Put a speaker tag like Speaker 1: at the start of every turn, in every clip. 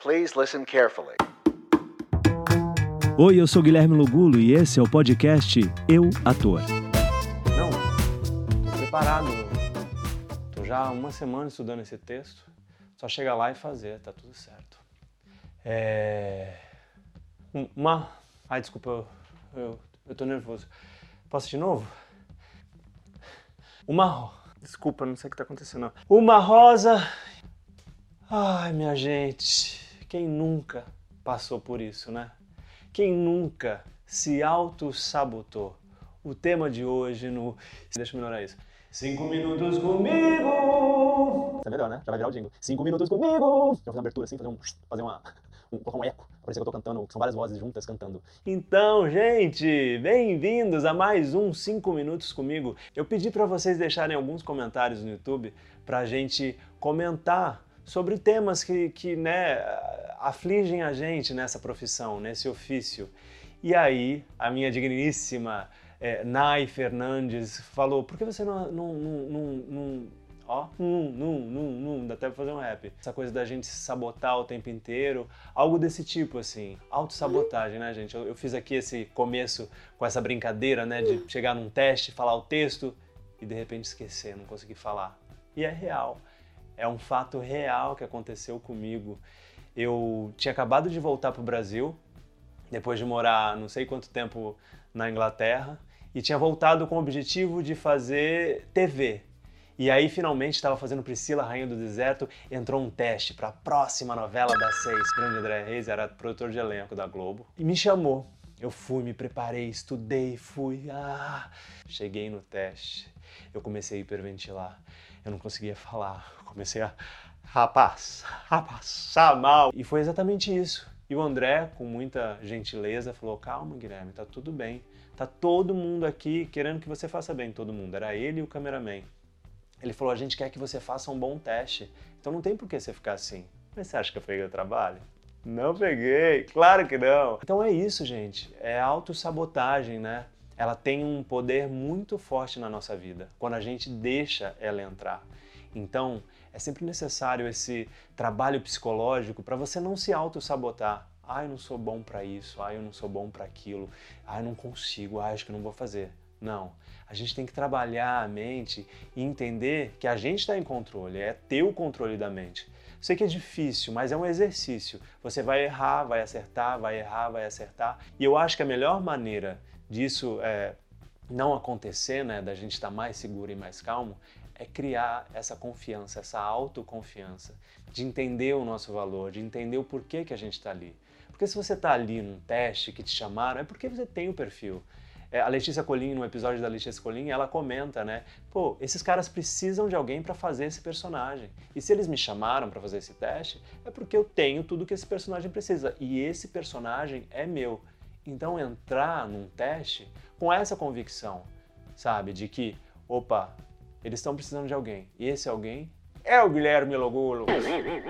Speaker 1: Please listen carefully.
Speaker 2: Oi, eu sou Guilherme Lugulo e esse é o podcast Eu Ator.
Speaker 3: Não, tô preparado. Tô já há uma semana estudando esse texto. Só chegar lá e fazer, tá tudo certo. É. Uma. Ai, desculpa, eu, eu, eu tô nervoso. Posso de novo? Uma. Desculpa, não sei o que tá acontecendo. Uma rosa. Ai, minha gente. Quem nunca passou por isso, né? Quem nunca se auto-sabotou? O tema de hoje no. Deixa eu melhorar isso. Cinco minutos comigo! É melhor, né? Já vai virar o jingle. Cinco minutos comigo! Já fazer uma abertura assim, fazer um. fazer uma. Um, colocar um eco. Parecer que eu tô cantando, são várias vozes juntas cantando. Então, gente, bem-vindos a mais um 5 minutos comigo. Eu pedi para vocês deixarem alguns comentários no YouTube pra gente comentar sobre temas que, que né, afligem a gente nessa profissão, nesse ofício. E aí, a minha digníssima é, Nai Fernandes falou: por que você não. não, não, não ó, não, não, não, não, dá até pra fazer um rap. Essa coisa da gente se sabotar o tempo inteiro, algo desse tipo, assim. Autossabotagem, né, gente? Eu, eu fiz aqui esse começo com essa brincadeira, né, de chegar num teste, falar o texto e de repente esquecer, não conseguir falar. E é real. É um fato real que aconteceu comigo. Eu tinha acabado de voltar para o Brasil, depois de morar não sei quanto tempo na Inglaterra, e tinha voltado com o objetivo de fazer TV. E aí, finalmente, estava fazendo Priscila, Rainha do Deserto, entrou um teste para a próxima novela das seis. Grande André Reis era produtor de elenco da Globo e me chamou. Eu fui, me preparei, estudei, fui. Ah, cheguei no teste. Eu comecei a hiperventilar. Eu não conseguia falar. Comecei a rapaz, a passar mal. E foi exatamente isso. E o André, com muita gentileza, falou: Calma, Guilherme, tá tudo bem. Tá todo mundo aqui querendo que você faça bem, todo mundo. Era ele e o cameraman. Ele falou: A gente quer que você faça um bom teste. Então não tem por que você ficar assim. Mas você acha que eu peguei o trabalho? Não peguei, claro que não. Então é isso, gente. É autossabotagem, né? Ela tem um poder muito forte na nossa vida quando a gente deixa ela entrar. Então, é sempre necessário esse trabalho psicológico para você não se auto-sabotar. Ah, eu não sou bom para isso, ah, eu não sou bom para aquilo, ah, eu não consigo, ah, acho que não vou fazer. Não. A gente tem que trabalhar a mente e entender que a gente está em controle, é ter o controle da mente. Sei que é difícil, mas é um exercício. Você vai errar, vai acertar, vai errar, vai acertar. E eu acho que a melhor maneira disso é, não acontecer, né, da gente estar mais seguro e mais calmo, é criar essa confiança, essa autoconfiança, de entender o nosso valor, de entender o porquê que a gente está ali. Porque se você está ali num teste que te chamaram, é porque você tem o perfil. É, a Letícia Colim, no episódio da Letícia Colim, ela comenta, né? Pô, esses caras precisam de alguém para fazer esse personagem. E se eles me chamaram para fazer esse teste, é porque eu tenho tudo que esse personagem precisa. E esse personagem é meu. Então entrar num teste com essa convicção, sabe? De que, opa, eles estão precisando de alguém. E esse alguém é o Guilherme Logulo,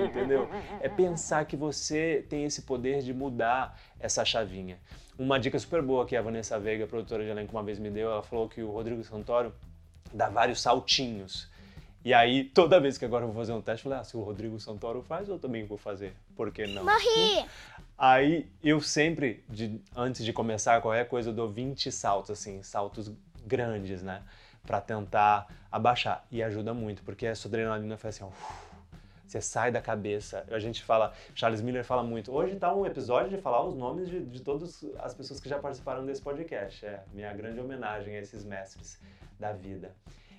Speaker 3: entendeu? É pensar que você tem esse poder de mudar essa chavinha. Uma dica super boa que a Vanessa Veiga, produtora de elenco, uma vez me deu, ela falou que o Rodrigo Santoro dá vários saltinhos. E aí, toda vez que agora eu vou fazer um teste, eu falei, ah, se o Rodrigo Santoro faz, eu também vou fazer. Por que não?
Speaker 4: Morri!
Speaker 3: Aí, eu sempre, de, antes de começar qualquer coisa, eu dou 20 saltos, assim, saltos grandes, né? Para tentar abaixar. E ajuda muito, porque essa adrenalina faz assim, ó, você sai da cabeça. A gente fala, Charles Miller fala muito. Hoje está um episódio de falar os nomes de, de todas as pessoas que já participaram desse podcast. É minha grande homenagem a esses mestres da vida.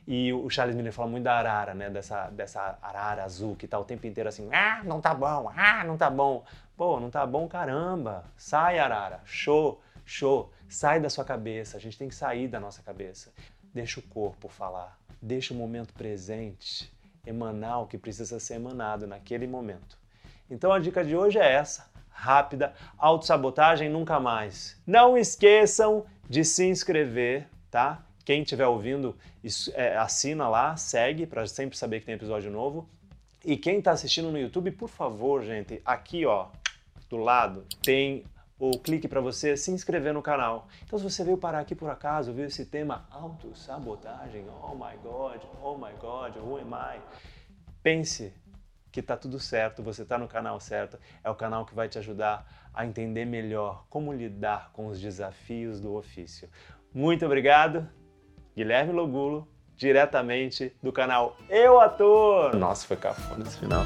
Speaker 3: E o Charles Miller fala muito da arara, né? Dessa, dessa arara azul que tá o tempo inteiro assim, ah, não tá bom, ah, não tá bom. Pô, não tá bom, caramba. Sai, arara. Show, show. Sai da sua cabeça. A gente tem que sair da nossa cabeça. Deixa o corpo falar, deixa o momento presente emanar o que precisa ser emanado naquele momento. Então a dica de hoje é essa, rápida, autossabotagem nunca mais. Não esqueçam de se inscrever, tá? Quem estiver ouvindo, é, assina lá, segue para sempre saber que tem episódio novo. E quem está assistindo no YouTube, por favor, gente, aqui ó, do lado tem o clique para você se inscrever no canal. Então, se você veio parar aqui por acaso, viu esse tema autossabotagem, oh my god, oh my god, who am I? Pense que tá tudo certo, você tá no canal certo, é o canal que vai te ajudar a entender melhor como lidar com os desafios do ofício. Muito obrigado, Guilherme Logulo, diretamente do canal Eu Ator. Nossa, foi cafona esse final.